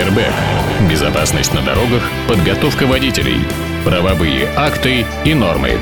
Airbag. Безопасность на дорогах, подготовка водителей, правовые акты и нормы.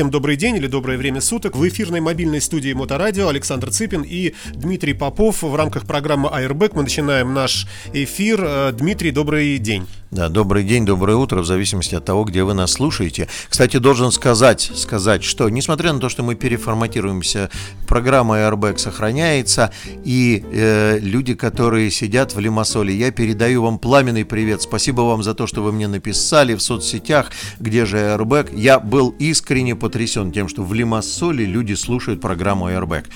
Всем добрый день или доброе время суток. В эфирной мобильной студии Моторадио Александр Цыпин и Дмитрий Попов. В рамках программы Airbag мы начинаем наш эфир. Э, Дмитрий, добрый день. Да, добрый день, доброе утро, в зависимости от того, где вы нас слушаете. Кстати, должен сказать, сказать, что несмотря на то, что мы переформатируемся, программа Airbag сохраняется, и э, люди, которые сидят в Лимассоле, я передаю вам пламенный привет. Спасибо вам за то, что вы мне написали в соцсетях, где же Airbag. Я был искренне потрясен тем, что в Лимассоле люди слушают программу Airbag.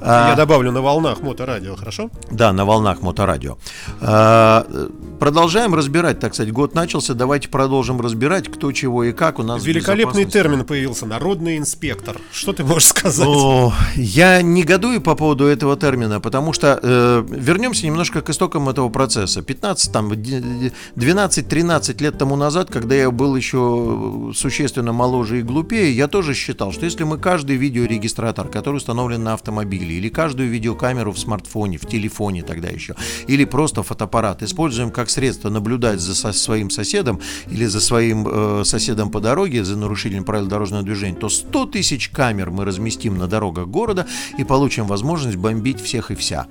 Я а, добавлю на волнах моторадио, хорошо? Да, на волнах моторадио. А, продолжаем разбирать, так сказать, год начался, давайте продолжим разбирать, кто чего и как у нас. Великолепный термин появился, народный инспектор. Что ты можешь сказать? О, я негодую по поводу этого термина, потому что э, вернемся немножко к истокам этого процесса. 15, там, 12-13 лет тому назад, когда я был еще существенно моложе и глупее, я тоже считал, что если мы каждый видеорегистратор, который установлен на автомобиле, или каждую видеокамеру в смартфоне, в телефоне тогда еще, или просто фотоаппарат, используем как средство наблюдать за со своим соседом или за своим э, соседом по дороге, за нарушителем правил дорожного движения, то 100 тысяч камер мы разместим на дорогах города и получим возможность бомбить всех и вся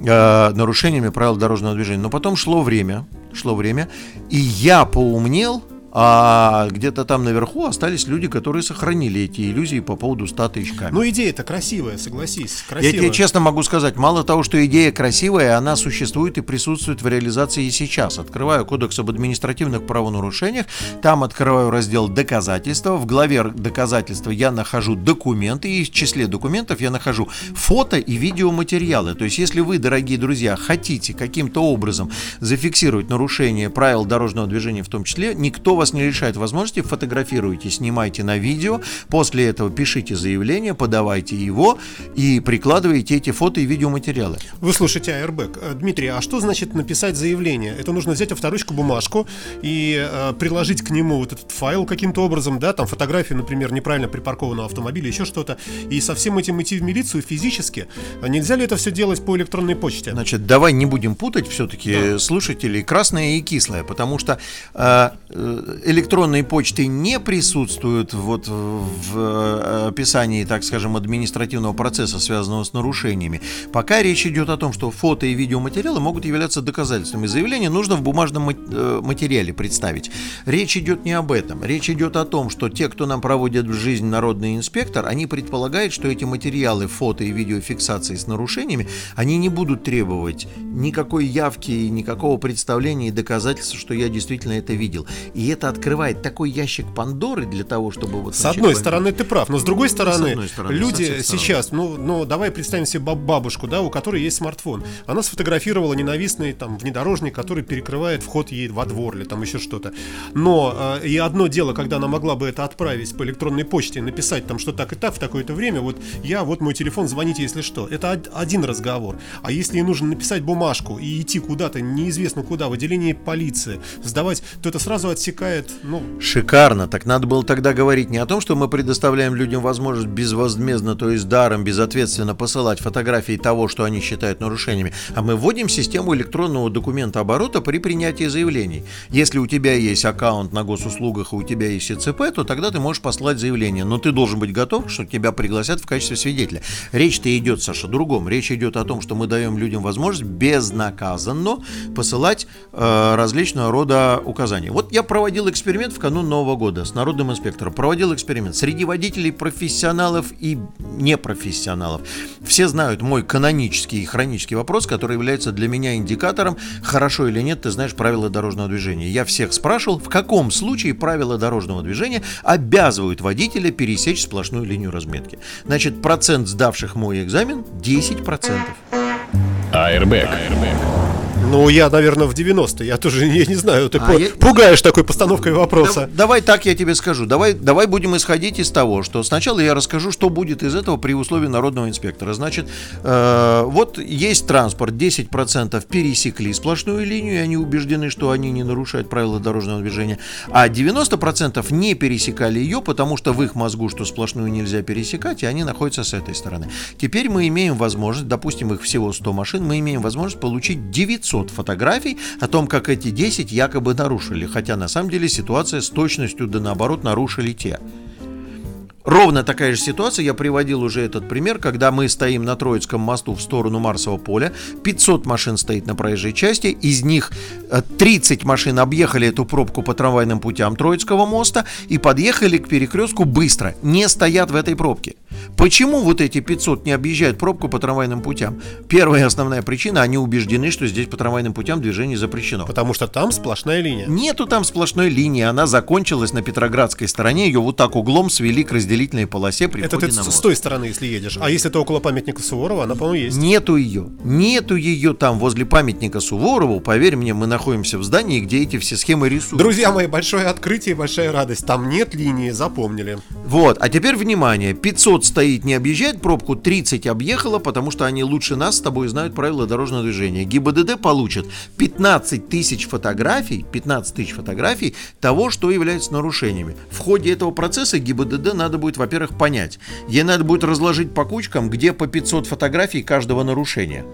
э, нарушениями правил дорожного движения. Но потом шло время, шло время, и я поумнел, а где-то там наверху остались люди, которые сохранили эти иллюзии по поводу 100 тысяч камер. Ну, идея-то красивая, согласись. Красивая. Я тебе честно могу сказать, мало того, что идея красивая, она существует и присутствует в реализации и сейчас. Открываю кодекс об административных правонарушениях, там открываю раздел доказательства. В главе доказательства я нахожу документы, и в числе документов я нахожу фото и видеоматериалы. То есть, если вы, дорогие друзья, хотите каким-то образом зафиксировать нарушение правил дорожного движения в том числе, никто вас не лишает возможности, фотографируйте, снимайте на видео, после этого пишите заявление, подавайте его и прикладывайте эти фото и видеоматериалы. Вы слушаете Airbag. Э, Дмитрий, а что значит написать заявление? Это нужно взять авторучку, бумажку и э, приложить к нему вот этот файл каким-то образом, да, там фотографию, например, неправильно припаркованного автомобиля, еще что-то, и со всем этим идти в милицию физически. А нельзя ли это все делать по электронной почте? Значит, давай не будем путать все-таки да. слушателей красное и кислое, потому что э, э электронной почты не присутствуют вот в э, описании, так скажем, административного процесса, связанного с нарушениями, пока речь идет о том, что фото и видеоматериалы могут являться доказательствами заявления, нужно в бумажном э, материале представить. Речь идет не об этом. Речь идет о том, что те, кто нам проводит в жизнь народный инспектор, они предполагают, что эти материалы фото и видеофиксации с нарушениями, они не будут требовать никакой явки, никакого представления и доказательства, что я действительно это видел. И это открывает такой ящик Пандоры для того, чтобы вот... С одной стороны ты прав, но с другой стороны, с стороны люди сейчас, ну, ну, давай представим себе бабушку, да, у которой есть смартфон. Она сфотографировала ненавистный там внедорожник, который перекрывает вход ей во двор или там еще что-то. Но э, и одно дело, когда она могла бы это отправить по электронной почте, написать там, что так и так в такое-то время, вот я, вот мой телефон, звоните, если что. Это один разговор. А если ей нужно написать бумажку и идти куда-то, неизвестно куда, в отделение полиции, сдавать, то это сразу отсекает бывает, ну... Шикарно. Так надо было тогда говорить не о том, что мы предоставляем людям возможность безвозмездно, то есть даром, безответственно посылать фотографии того, что они считают нарушениями, а мы вводим систему электронного документа оборота при принятии заявлений. Если у тебя есть аккаунт на госуслугах и у тебя есть ИЦП, то тогда ты можешь послать заявление. Но ты должен быть готов, что тебя пригласят в качестве свидетеля. Речь-то идет, Саша, о другом. Речь идет о том, что мы даем людям возможность безнаказанно посылать э, различного рода указания. Вот я проводил проводил эксперимент в канун Нового года с народным инспектором. Проводил эксперимент среди водителей профессионалов и непрофессионалов. Все знают мой канонический и хронический вопрос, который является для меня индикатором, хорошо или нет ты знаешь правила дорожного движения. Я всех спрашивал, в каком случае правила дорожного движения обязывают водителя пересечь сплошную линию разметки. Значит, процент сдавших мой экзамен 10%. Airbag. Airbag. Ну, я, наверное, в 90 Я тоже я не знаю. Ты а по- я... пугаешь такой постановкой вопроса. Да, давай так я тебе скажу. Давай, давай будем исходить из того, что сначала я расскажу, что будет из этого при условии народного инспектора. Значит, э, вот есть транспорт, 10% пересекли сплошную линию, и они убеждены, что они не нарушают правила дорожного движения, а 90% не пересекали ее, потому что в их мозгу, что сплошную нельзя пересекать, и они находятся с этой стороны. Теперь мы имеем возможность, допустим, их всего 100 машин, мы имеем возможность получить 900 фотографий о том, как эти 10 якобы нарушили, хотя на самом деле ситуация с точностью да наоборот нарушили те. Ровно такая же ситуация, я приводил уже этот пример, когда мы стоим на Троицком мосту в сторону Марсового поля, 500 машин стоит на проезжей части, из них 30 э, машин объехали эту пробку по трамвайным путям Троицкого моста и подъехали к перекрестку быстро, не стоят в этой пробке. Почему вот эти 500 не объезжают пробку по трамвайным путям? Первая основная причина, они убеждены, что здесь по трамвайным путям движение запрещено. Потому что там сплошная линия. Нету там сплошной линии, она закончилась на Петроградской стороне, ее вот так углом свели к разделению разделительной полосе при Это ты на мост. с той стороны, если едешь. А если это около памятника Суворова, она, по-моему, есть. Нету ее. Нету ее там возле памятника Суворову. Поверь мне, мы находимся в здании, где эти все схемы рисуют. Друзья мои, большое открытие, большая радость. Там нет линии, запомнили. Вот. А теперь внимание. 500 стоит, не объезжает пробку, 30 объехала, потому что они лучше нас с тобой знают правила дорожного движения. ГИБДД получит 15 тысяч фотографий, 15 тысяч фотографий того, что является нарушениями. В ходе этого процесса ГИБДД надо будет будет, во-первых, понять. Ей надо будет разложить по кучкам, где по 500 фотографий каждого нарушения.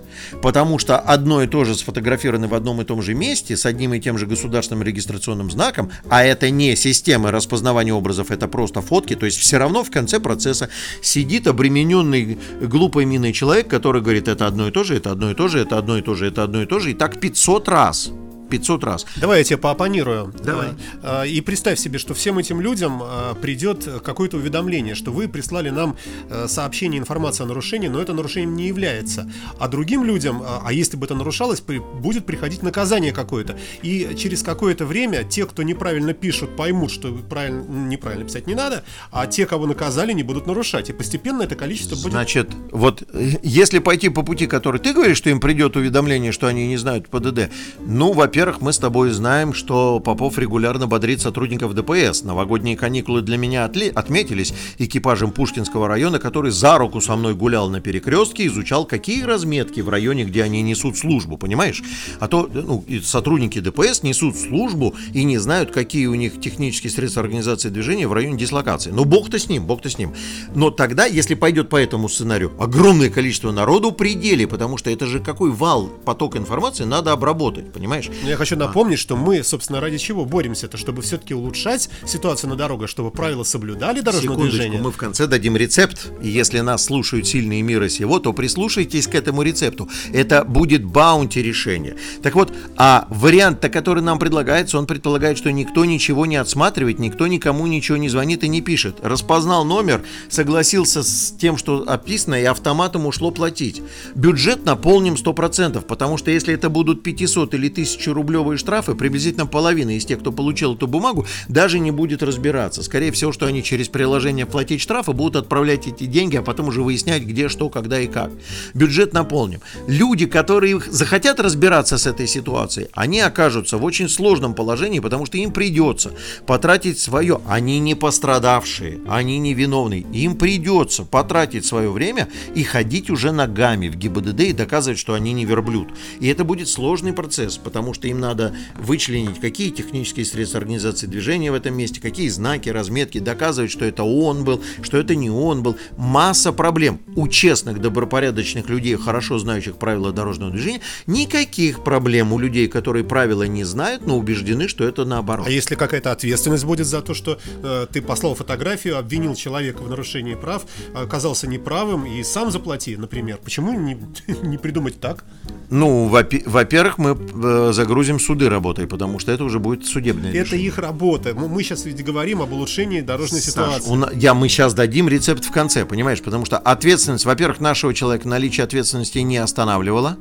Потому что одно и то же сфотографировано в одном и том же месте с одним и тем же государственным регистрационным знаком, а это не система распознавания образов, это просто фотки, то есть все равно в конце процесса сидит обремененный глупой миной человек, который говорит, это одно и то же, это одно и то же, это одно и то же, это одно и то же, и так 500 раз. 500 раз. Давай я тебе поопонирую. Давай. А, и представь себе, что всем этим людям а, придет какое-то уведомление, что вы прислали нам э, сообщение, информацию о нарушении, но это нарушением не является. А другим людям, а, а если бы это нарушалось, будет приходить наказание какое-то. И через какое-то время те, кто неправильно пишут, поймут, что правильно, неправильно писать не надо, а те, кого наказали, не будут нарушать. И постепенно это количество будет... Значит, вот э, если пойти по пути, который ты говоришь, что им придет уведомление, что они не знают ПДД, ну, во-первых, во-первых, мы с тобой знаем, что Попов регулярно бодрит сотрудников ДПС. Новогодние каникулы для меня отли- отметились экипажем Пушкинского района, который за руку со мной гулял на перекрестке, изучал, какие разметки в районе, где они несут службу, понимаешь? А то ну, сотрудники ДПС несут службу и не знают, какие у них технические средства организации движения в районе дислокации. Ну, бог-то с ним, бог-то с ним. Но тогда, если пойдет по этому сценарию, огромное количество народу пределе, потому что это же какой вал, поток информации надо обработать, понимаешь? Я хочу напомнить, что мы, собственно, ради чего боремся? Это чтобы все-таки улучшать ситуацию на дорогах, чтобы правила соблюдали дорожное Секундочку, движение. мы в конце дадим рецепт. И если нас слушают сильные мира сего, то прислушайтесь к этому рецепту. Это будет баунти решение. Так вот, а вариант-то, который нам предлагается, он предполагает, что никто ничего не отсматривает, никто никому ничего не звонит и не пишет. Распознал номер, согласился с тем, что описано, и автоматом ушло платить. Бюджет наполним 100%, потому что если это будут 500 или 1000 рублевые штрафы, приблизительно половина из тех, кто получил эту бумагу, даже не будет разбираться. Скорее всего, что они через приложение платить штрафы будут отправлять эти деньги, а потом уже выяснять, где, что, когда и как. Бюджет наполним. Люди, которые захотят разбираться с этой ситуацией, они окажутся в очень сложном положении, потому что им придется потратить свое. Они не пострадавшие, они не виновные. Им придется потратить свое время и ходить уже ногами в ГИБДД и доказывать, что они не верблюд. И это будет сложный процесс, потому что им им надо вычленить, какие технические средства организации движения в этом месте, какие знаки, разметки, доказывать, что это он был, что это не он был. Масса проблем. У честных, добропорядочных людей, хорошо знающих правила дорожного движения, никаких проблем у людей, которые правила не знают, но убеждены, что это наоборот. А если какая-то ответственность будет за то, что э, ты послал фотографию, обвинил человека в нарушении прав, оказался неправым и сам заплати, например, почему не, не придумать так? Ну, во-первых, мы э, загрузим загрузим суды работой, потому что это уже будет судебное Это решение. их работа. Мы сейчас ведь говорим об улучшении дорожной Саш, ситуации. У, я, мы сейчас дадим рецепт в конце, понимаешь? Потому что ответственность, во-первых, нашего человека наличие ответственности не останавливало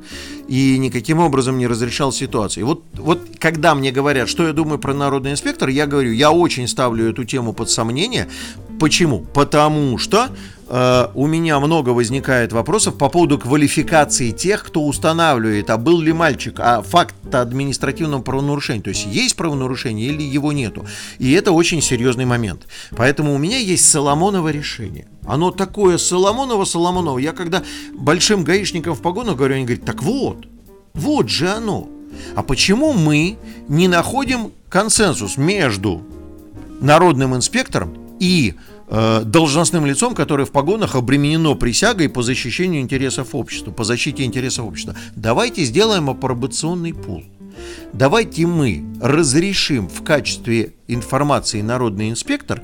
и никаким образом не разрешал ситуацию. Вот, вот когда мне говорят, что я думаю про народный инспектор, я говорю, я очень ставлю эту тему под сомнение, Почему? Потому что э, у меня много возникает вопросов по поводу квалификации тех, кто устанавливает, а был ли мальчик, а факт административного правонарушения. То есть есть правонарушение или его нету. И это очень серьезный момент. Поэтому у меня есть Соломоново решение. Оно такое Соломоново-Соломоново. Я когда большим гаишникам в погонах говорю, они говорят, так вот, вот же оно. А почему мы не находим консенсус между народным инспектором и э, должностным лицом, которое в погонах обременено присягой по защищению интересов общества, по защите интересов общества. Давайте сделаем апробационный пул. Давайте мы разрешим в качестве информации народный инспектор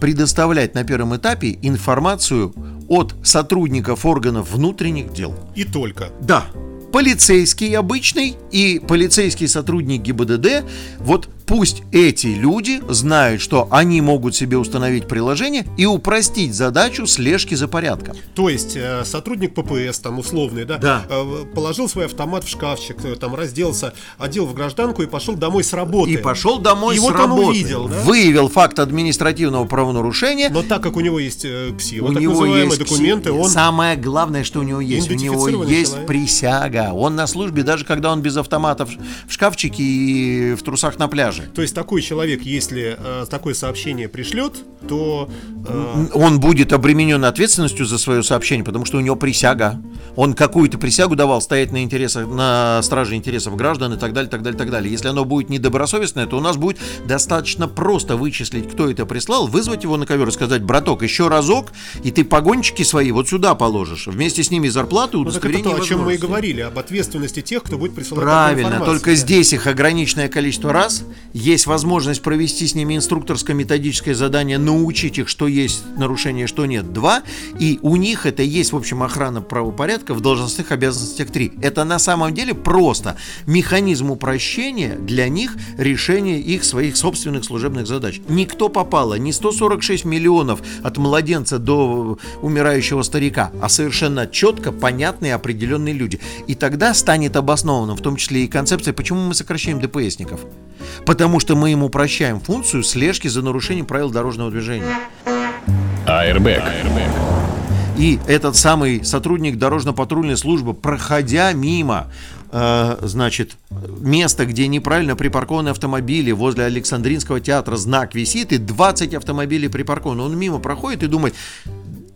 предоставлять на первом этапе информацию от сотрудников органов внутренних дел. И только. Да, полицейский обычный и полицейский сотрудник ГИБДД, вот пусть эти люди знают, что они могут себе установить приложение и упростить задачу слежки за порядком. То есть э, сотрудник ППС, там условный, да, Да. э, положил свой автомат в шкафчик, э, там разделся, одел в гражданку и пошел домой с работы. И пошел домой И с вот он работы. увидел, да? Выявил факт административного правонарушения. Но так как у него есть КСИ, у вот так него есть документы, пси- он Самое главное, что у него есть. У него есть человек. присяга. Он на службе, даже когда он без автомата в в шкафчике и в трусах на пляже. То есть такой человек, если э, такое сообщение пришлет, то э, Он будет обременен ответственностью за свое сообщение, потому что у него присяга. Он какую-то присягу давал стоять на интересах, на страже интересов граждан и так далее, так далее, так далее. Если оно будет недобросовестное, то у нас будет достаточно просто вычислить, кто это прислал, вызвать его на ковер и сказать, браток, еще разок, и ты погончики свои вот сюда положишь. Вместе с ними зарплату, ну, так это удостоверение то, о чем мы и говорили, об ответственности тех, кто будет присылать Правильно, только здесь их ограниченное количество раз. Есть возможность провести с ними инструкторско-методическое задание, научить их, что есть нарушение, что нет. Два. И у них это есть, в общем, охрана правопорядка в должностных обязанностях три. Это на самом деле просто механизм упрощения для них решения их своих собственных служебных задач. Никто попало, не 146 миллионов от младенца до умирающего старика, а совершенно четко понятные определенные люди. И тогда станет обоснованным, в том числе и концепция, почему мы сокращаем ДПСников. Потому что мы им упрощаем функцию слежки за нарушением правил дорожного движения. Airbag. И этот самый сотрудник дорожно-патрульной службы, проходя мимо, э, значит, места, где неправильно припаркованы автомобили, возле Александринского театра знак висит, и 20 автомобилей припаркованы. Он мимо проходит и думает,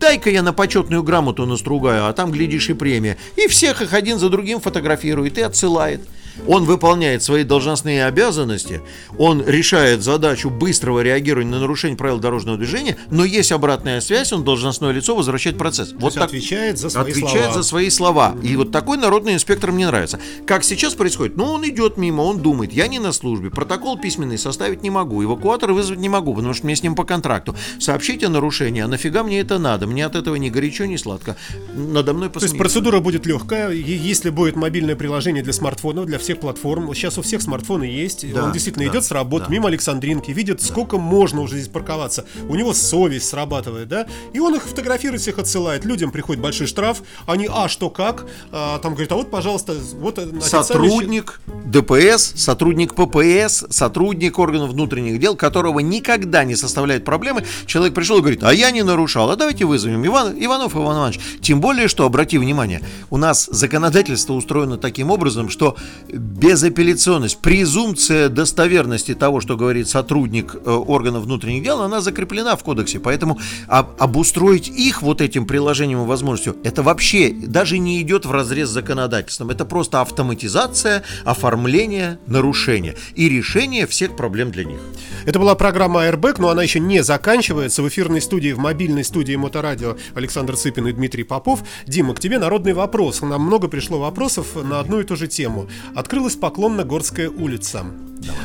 дай-ка я на почетную грамоту настругаю, а там, глядишь, и премия. И всех их один за другим фотографирует и отсылает. Он выполняет свои должностные обязанности, он решает задачу быстрого реагирования на нарушение правил дорожного движения, но есть обратная связь, он должностное лицо возвращает процесс. То есть отвечает за свои отвечает слова. за свои слова. И вот такой народный инспектор мне нравится. Как сейчас происходит? Ну, он идет мимо, он думает, я не на службе, протокол письменный составить не могу, эвакуатор вызвать не могу, потому что мне с ним по контракту. Сообщите о нарушении, а нафига мне это надо? Мне от этого ни горячо, ни сладко. Надо мной То есть посмеются. процедура будет легкая, если будет мобильное приложение для смартфонов, для всех платформ. Сейчас у всех смартфоны есть. Да, Он действительно да, идет с работы, мимо Александринки, видит, сколько можно уже здесь парковаться. У него совесть срабатывает, да? И он их фотографирует, всех отсылает. Людям приходит большой штраф. Они, а, что, как? А, там говорит, а вот, пожалуйста, вот э, Сотрудник ДПС, сотрудник ППС, сотрудник органов внутренних дел, которого никогда не составляет проблемы. Человек пришел и говорит, а я не нарушал, а давайте вызовем Иван, Иванов Иван Иванович. Тем более, что, обрати внимание, у нас законодательство устроено таким образом, что безапелляционность, презумпция достоверности того, что говорит сотрудник э, органов внутренних дел, она закреплена в кодексе. Поэтому об- обустроить их вот этим приложением и возможностью, это вообще даже не идет в разрез с законодательством. Это просто автоматизация, оформление нарушения и решение всех проблем для них. Это была программа Airbag, но она еще не заканчивается. В эфирной студии, в мобильной студии Моторадио Александр Цыпин и Дмитрий Попов. Дима, к тебе народный вопрос. Нам много пришло вопросов на одну и ту же тему. Открылась Поклонно-Горская улица.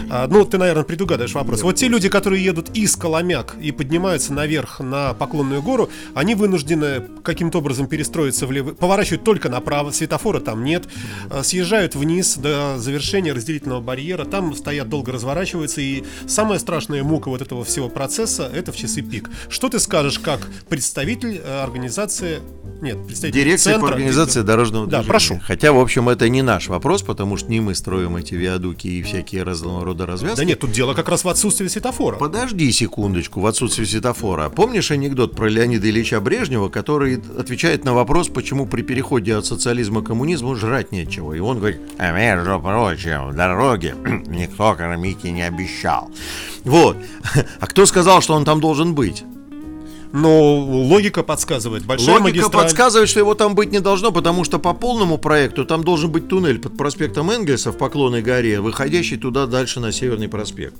А, ну, ты, наверное, предугадаешь вопрос. Вот те люди, которые едут из Коломяк и поднимаются наверх на Поклонную гору, они вынуждены каким-то образом перестроиться влево, поворачивают только направо, светофора там нет, а, съезжают вниз до завершения разделительного барьера, там стоят долго разворачиваются, и самая страшная мука вот этого всего процесса это в часы пик. Что ты скажешь как представитель э, организации, нет, представитель Дирекция по центра- организации дорожного Да, движения. прошу. Хотя, в общем, это не наш вопрос, потому что не мы строим эти виадуки и всякие раз- разного рода развязки. Да нет, тут дело как раз в отсутствии светофора. Подожди секундочку, в отсутствии светофора. Помнишь анекдот про Леонида Ильича Брежнева, который отвечает на вопрос, почему при переходе от социализма к коммунизму жрать нечего? И он говорит, а между прочим, дороги никто кормить и не обещал. Вот. А кто сказал, что он там должен быть? Но логика подсказывает. Большая Логика магистраль. подсказывает, что его там быть не должно, потому что по полному проекту там должен быть туннель под проспектом Энгельса в Поклонной горе, выходящий туда дальше на Северный проспект.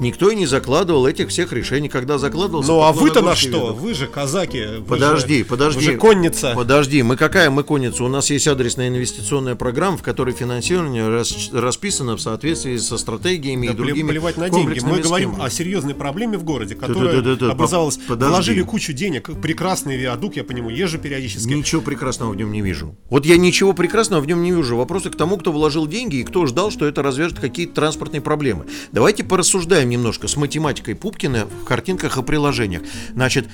Никто и не закладывал этих всех решений, когда закладывался. Ну а вы-то на что? виадук. Вы же казаки. вы Подожди, же- подожди. Вы же конница. Подожди, мы какая мы конница? У нас есть адресная инвестиционная программа, в которой финансирование рас- расписано в соответствии со стратегиями Да и другими пле- плевать на деньги. Мы говорим схемами. о серьезной проблеме в городе, которая Да-да-да-да, образовалась. по- подожди. Вложили кучу денег. Прекрасный виадук, я по нему езжу периодически. Ничего прекрасного в нем не вижу. Вот я ничего прекрасного в нем не вижу. Вопросы к тому, кто вложил деньги и кто ждал, что это развяжет какие-то транспортные проблемы. Давайте порассуждаем немножко с математикой Пупкина в картинках и приложениях. Значит,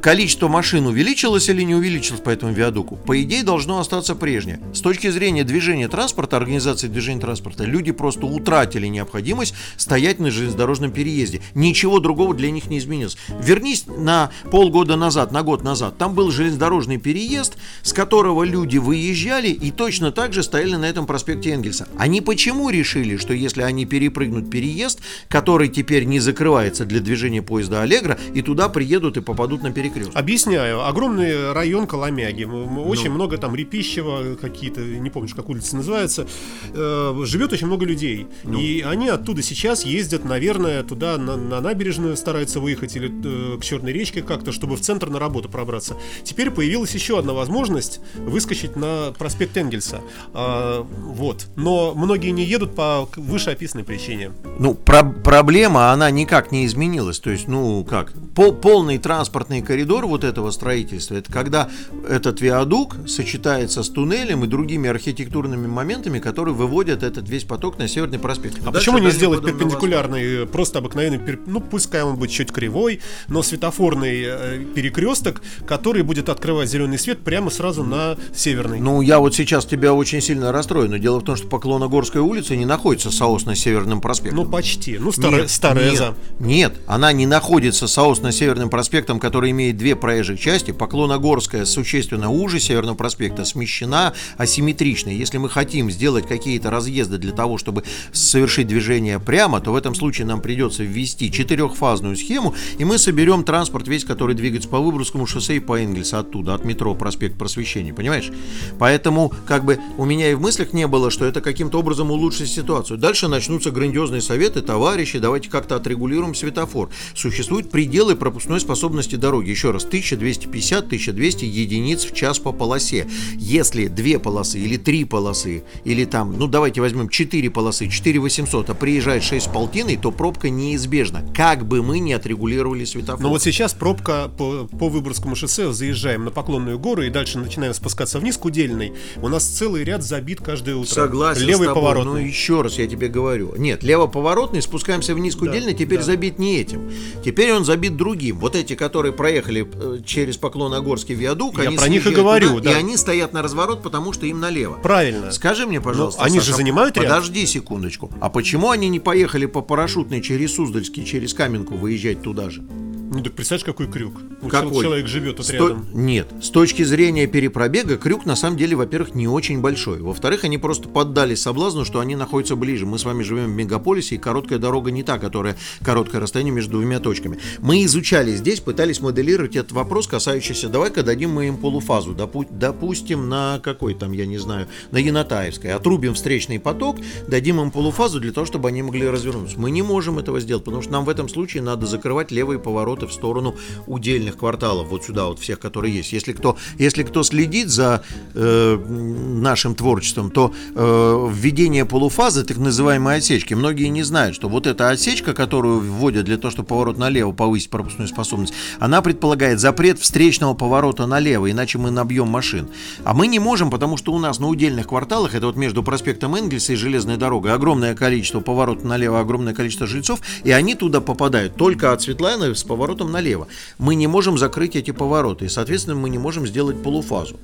количество машин увеличилось или не увеличилось по этому виадуку? По идее, должно остаться прежнее. С точки зрения движения транспорта, организации движения транспорта, люди просто утратили необходимость стоять на железнодорожном переезде. Ничего другого для них не изменилось. Вернись на полгода назад, на год назад. Там был железнодорожный переезд, с которого люди выезжали и точно так же стояли на этом проспекте Энгельса. Они почему решили, что если они перепрыгнут переезд, который теперь не закрывается для движения поезда Аллегра, и туда приедут и попадут на перекресток? Объясняю. Огромный район Коломяги. Ну. Очень много там Репищева, какие-то, не помню, как улица называется. Э, живет очень много людей. Ну. И они оттуда сейчас ездят, наверное, туда на, на набережную стараются выехать или э, к Черной речке как-то, чтобы в центр на работу пробраться. Теперь появилась еще одна возможность выскочить на проспект Энгельса. А, вот. Но многие не едут по вышеописанной причине. Ну, про- проблема, она никак не изменилась. То есть, ну, как, пол- полный транспортный коридор вот этого строительства, это когда этот виадук сочетается с туннелем и другими архитектурными моментами, которые выводят этот весь поток на Северный проспект. А Дальше почему не сделать на перпендикулярный, э, просто обыкновенный, пер- ну пускай он будет чуть кривой, но светофорный э, перекресток, который будет открывать зеленый свет прямо сразу на северный. Ну, я вот сейчас тебя очень сильно расстрою, но дело в том, что Поклоногорская улица не находится соосно с Северным проспектом. Ну, почти. Ну, старая, Нет, старая нет, за. Нет, она не находится соосно с Северным проспектом, который имеет две проезжих части. Поклоногорская существенно уже Северного проспекта смещена асимметрично. Если мы хотим сделать какие-то разъезды для того, чтобы совершить движение прямо, то в этом случае нам придется ввести четырехфазную схему, и мы соберем транспорт весь, который двигается по Выборгскому шоссе и по Энгельсу оттуда, от метро проспект Просвещения, понимаешь? Поэтому, как бы, у меня и в мыслях не было, что это каким-то образом улучшит ситуацию. Дальше начнутся грандиозные советы, товарищи, давайте как-то отрегулируем светофор. Существуют пределы пропускной способности дороги. Еще раз, 1250-1200 единиц в час по полосе. Если две полосы или три полосы, или там, ну давайте возьмем 4 полосы, 4800, а приезжает 6 с полтиной, то пробка неизбежна. Как бы мы ни отрегулировали светофор. Но вот сейчас пробка по, по Выборгскому шоссе, заезжаем на Поклонную гору и дальше начинаем спускаться вниз к Удельной. У нас целый ряд забит каждое утро. Согласен Левый поворот. Ну еще раз я тебе говорю. Нет, левоповоротный, спускаемся вниз к Удельной, теперь да. забит не этим. Теперь он забит другим. Вот эти, которые проехали э, через Поклоногорский виадук, Я они про них и говорю, туда, да. И они стоят на разворот, потому что им налево. Правильно. Скажи мне, пожалуйста, Ну, они Саша, же занимают ряд. Подожди секундочку. А почему они не поехали по парашютной через Суздальский, через Каменку выезжать туда же? Ну так представляешь, какой крюк. Вот Какой? Человек живет тут С то- рядом. Нет, с точки зрения перепробега крюк на самом деле, во-первых, не очень большой. Во-вторых, они просто поддались соблазну, что они находятся ближе. Мы с вами живем в мегаполисе, и короткая дорога не та, которая короткое расстояние между двумя точками. Мы изучали здесь, пытались моделировать этот вопрос, касающийся, давай-ка дадим мы им полуфазу, допу- допустим, на какой там, я не знаю, на Янатаевской, отрубим встречный поток, дадим им полуфазу для того, чтобы они могли развернуться. Мы не можем этого сделать, потому что нам в этом случае надо закрывать левые повороты в сторону удельных кварталов, вот сюда вот всех, которые есть. Если кто, если кто следит за э, нашим творчеством, то э, введение полуфазы, так называемой отсечки, многие не знают, что вот эта отсечка, которую вводят для того, чтобы поворот налево повысить пропускную способность, она предполагает запрет встречного поворота налево, иначе мы набьем машин. А мы не можем, потому что у нас на удельных кварталах, это вот между проспектом Энгельса и железной дорогой, огромное количество поворотов налево, огромное количество жильцов, и они туда попадают только от Светланы с поворотом налево. Мы не можем закрыть эти повороты, и, соответственно, мы не можем сделать полуфазу.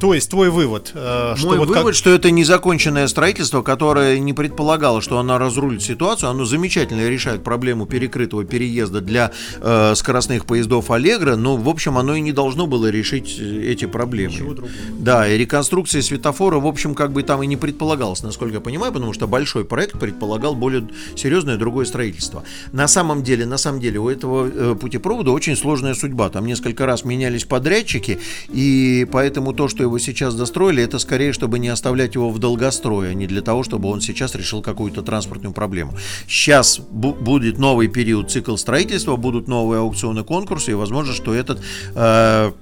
То есть твой вывод, э, что Мой вот вывод, как... что это незаконченное строительство, которое не предполагало, что оно разрулит ситуацию, оно замечательно решает проблему перекрытого переезда для э, скоростных поездов Аллегра, но в общем оно и не должно было решить э, эти проблемы. Да, и реконструкция светофора, в общем, как бы там и не предполагалось, насколько я понимаю, потому что большой проект предполагал более серьезное другое строительство. На самом деле, на самом деле у этого э, путепровода очень сложная судьба. Там несколько раз менялись подрядчики, и поэтому то, что его сейчас достроили, это скорее, чтобы не оставлять его в долгострое, а не для того, чтобы он сейчас решил какую-то транспортную проблему. Сейчас будет новый период цикл строительства, будут новые аукционы, конкурсы, и возможно, что этот э,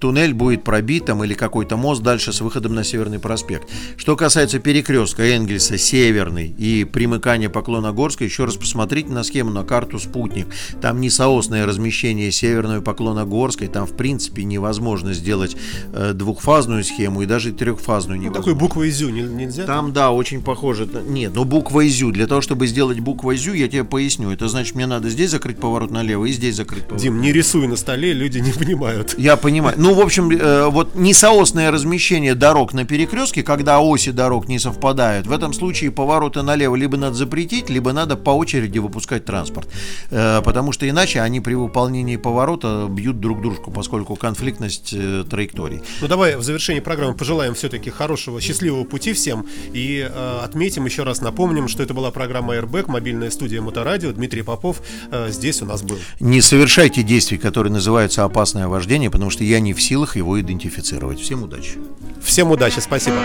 туннель будет пробит там, или какой-то мост дальше с выходом на Северный проспект. Что касается перекрестка Энгельса, Северный и примыкания Поклоногорска, еще раз посмотрите на схему, на карту «Спутник». Там не соосное размещение Северного Поклоногорской, там в принципе невозможно сделать э, двухфазную схему и даже трехфазную невозможно. Ну, такой буквой ЗЮ нельзя? Там, да, очень похоже. Нет, но буква ЗЮ. Для того, чтобы сделать буквой ЗЮ, я тебе поясню. Это значит, мне надо здесь закрыть поворот налево и здесь закрыть поворот. Дим, не рисуй на столе, люди не понимают. Я понимаю. Ну, в общем, э, вот несоосное размещение дорог на перекрестке, когда оси дорог не совпадают, в этом случае повороты налево либо надо запретить, либо надо по очереди выпускать транспорт. Э, потому что иначе они при выполнении поворота бьют друг дружку, поскольку конфликтность э, траекторий. Ну, давай в завершении программы пожелаем все-таки хорошего, счастливого пути всем и э, отметим еще раз, напомним, что это была программа Airbag, мобильная студия Моторадио. Дмитрий Попов э, здесь у нас был. Не совершайте действий, которые называются опасное вождение, потому что я не в силах его идентифицировать. Всем удачи. Всем удачи, спасибо.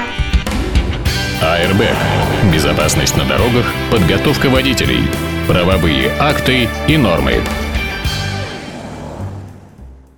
Airbag. Безопасность на дорогах, подготовка водителей, правовые акты и нормы.